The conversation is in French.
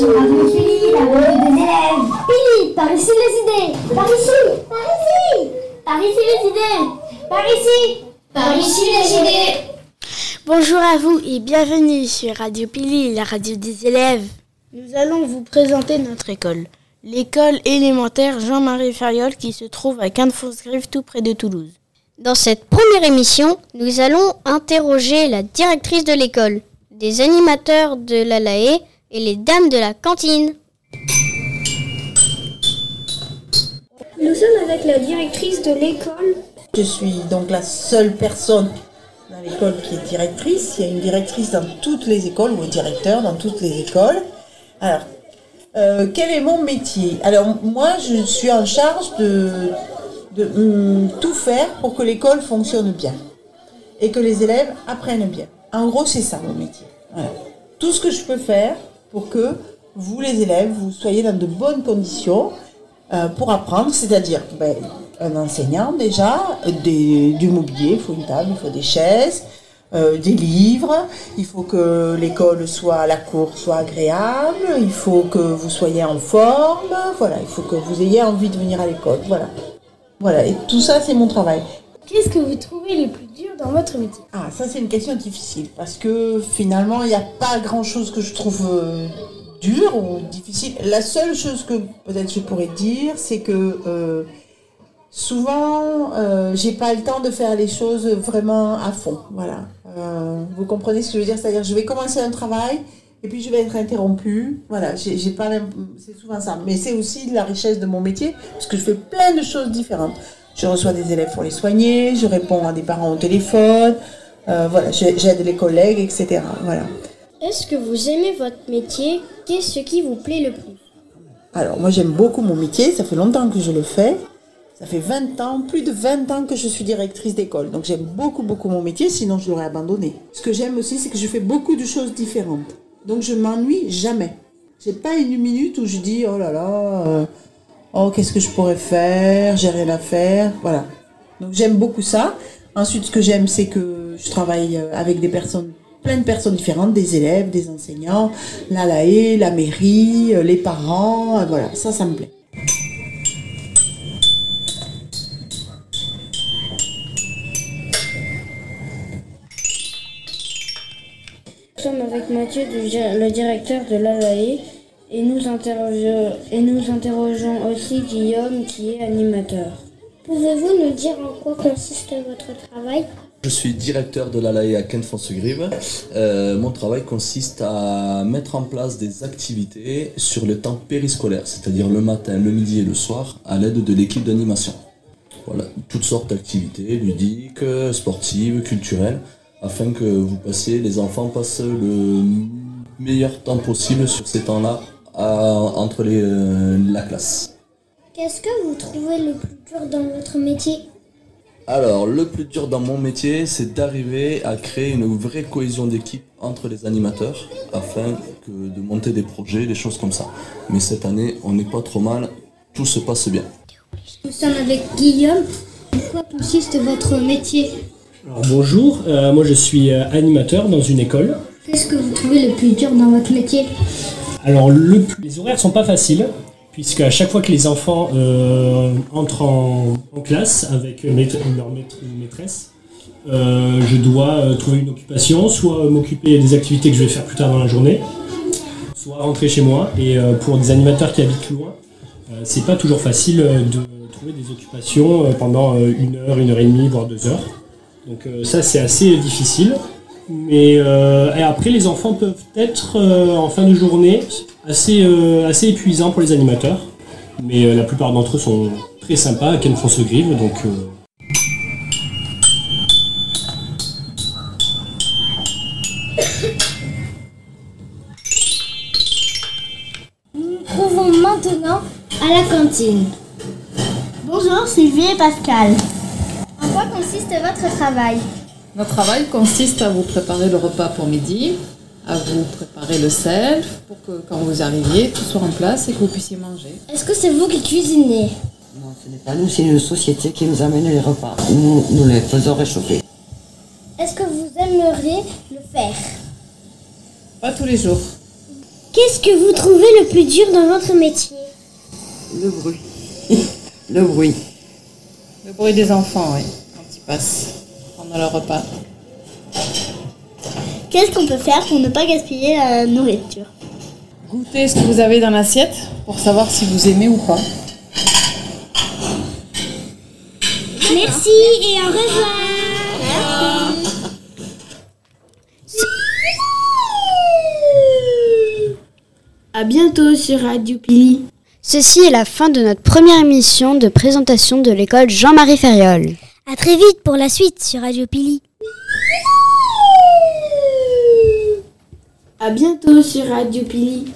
Julie, la des élèves. Par ici les idées. Par ici, par ici. Par ici les idées. Par ici, par ici les idées. Bonjour à vous et bienvenue sur Radio Pili, la radio des élèves. Nous allons vous présenter notre école. L'école élémentaire Jean-Marie Ferriol qui se trouve à Quinte-Fausse-Grive tout près de Toulouse. Dans cette première émission, nous allons interroger la directrice de l'école, des animateurs de l'ALAE et les dames de la cantine. Nous sommes avec la directrice de l'école. Je suis donc la seule personne dans l'école qui est directrice. Il y a une directrice dans toutes les écoles ou un directeur dans toutes les écoles. Alors, euh, quel est mon métier? Alors, moi, je suis en charge de, de hum, tout faire pour que l'école fonctionne bien et que les élèves apprennent bien. En gros, c'est ça mon métier. Voilà. Tout ce que je peux faire pour que vous, les élèves, vous soyez dans de bonnes conditions euh, pour apprendre, c'est-à-dire ben, un enseignant déjà, du mobilier, il faut une table, il faut des chaises, euh, des livres, il faut que l'école soit, la cour soit agréable, il faut que vous soyez en forme, voilà, il faut que vous ayez envie de venir à l'école, voilà. Voilà, et tout ça c'est mon travail. Qu'est-ce que vous trouvez le plus votre métier Ah, ça c'est une question difficile parce que finalement il n'y a pas grand chose que je trouve euh, dur ou difficile. La seule chose que peut-être je pourrais dire, c'est que euh, souvent euh, j'ai pas le temps de faire les choses vraiment à fond. Voilà. Euh, vous comprenez ce que je veux dire? C'est-à-dire je vais commencer un travail et puis je vais être interrompue. Voilà, j'ai pas c'est souvent ça. Mais c'est aussi la richesse de mon métier parce que je fais plein de choses différentes. Je reçois des élèves pour les soigner, je réponds à des parents au téléphone, euh, voilà, j'aide les collègues, etc. Voilà. Est-ce que vous aimez votre métier? Qu'est-ce qui vous plaît le plus? Alors, moi, j'aime beaucoup mon métier. Ça fait longtemps que je le fais. Ça fait 20 ans, plus de 20 ans que je suis directrice d'école. Donc, j'aime beaucoup, beaucoup mon métier. Sinon, je l'aurais abandonné. Ce que j'aime aussi, c'est que je fais beaucoup de choses différentes. Donc, je m'ennuie jamais. J'ai pas une minute où je dis, oh là là, euh, oh, qu'est-ce que je pourrais faire? J'ai rien à faire. Voilà. Donc, j'aime beaucoup ça. Ensuite, ce que j'aime, c'est que je travaille euh, avec des personnes plein de personnes différentes, des élèves, des enseignants, la LAE, la mairie, euh, les parents, euh, voilà, ça, ça me plaît. Nous sommes avec Mathieu, le directeur de l'ALAE, et nous, interrogeons, et nous interrogeons aussi Guillaume, qui est animateur. Pouvez-vous nous dire en quoi consiste votre travail? Je suis directeur de l'ALAE à. Euh, mon travail consiste à mettre en place des activités sur le temps périscolaire, c'est-à-dire le matin, le midi et le soir, à l'aide de l'équipe d'animation. Voilà, toutes sortes d'activités ludiques, sportives, culturelles, afin que vous passiez, les enfants passent le meilleur temps possible sur ces temps-là entre les, euh, la classe. Qu'est-ce que vous trouvez le plus dur dans votre métier? Alors, le plus dur dans mon métier, c'est d'arriver à créer une vraie cohésion d'équipe entre les animateurs afin que de monter des projets, des choses comme ça. Mais cette année, on n'est pas trop mal, tout se passe bien. Nous sommes avec Guillaume. En quoi consiste votre métier? Alors, bonjour, euh, moi je suis euh, animateur dans une école. Qu'est-ce que vous trouvez le plus dur dans votre métier? Alors le, les horaires sont pas faciles, puisque à chaque fois que les enfants euh, entrent en, classe avec maître- leur maître ou maîtresse, euh, je dois euh, trouver une occupation, soit m'occuper des activités que je vais faire plus tard dans la journée, soit rentrer chez moi. Et euh, pour des animateurs qui habitent loin, euh, c'est pas toujours facile euh, de trouver des occupations euh, pendant euh, une heure, une heure et demie, voire deux heures. Donc euh, ça c'est assez difficile. Mais euh, et après les enfants peuvent être euh, en fin de journée assez, euh, assez épuisants pour les animateurs. Mais la plupart d'entre eux sont très sympas Ken France Grive, donc euh, Trouvons maintenant à la cantine. Bonjour Sylvie et Pascal. En quoi consiste votre travail? Notre travail consiste à vous préparer le repas pour midi, à vous préparer le sel pour que quand vous arriviez, tout soit en place et que vous puissiez manger. Est-ce que c'est vous qui cuisinez? Non, ce n'est pas nous, c'est une société qui nous amène les repas. Nous, nous les faisons réchauffer. Est-ce que vous aimeriez le faire? Pas tous les jours. Qu'est-ce que vous trouvez le plus dur dans votre métier? Le bruit. le bruit. Le bruit des enfants, oui, quand ils passent pendant leur repas. Qu'est-ce qu'on peut faire pour ne pas gaspiller la nourriture? Goûtez ce que vous avez dans l'assiette pour savoir si vous aimez ou pas. Merci et au revoir. À bientôt sur Radio Pili. Ceci est la fin de notre première émission de présentation de l'école Jean-Marie Ferriol. À très vite pour la suite sur Radio Pili. À bientôt sur Radio Pili.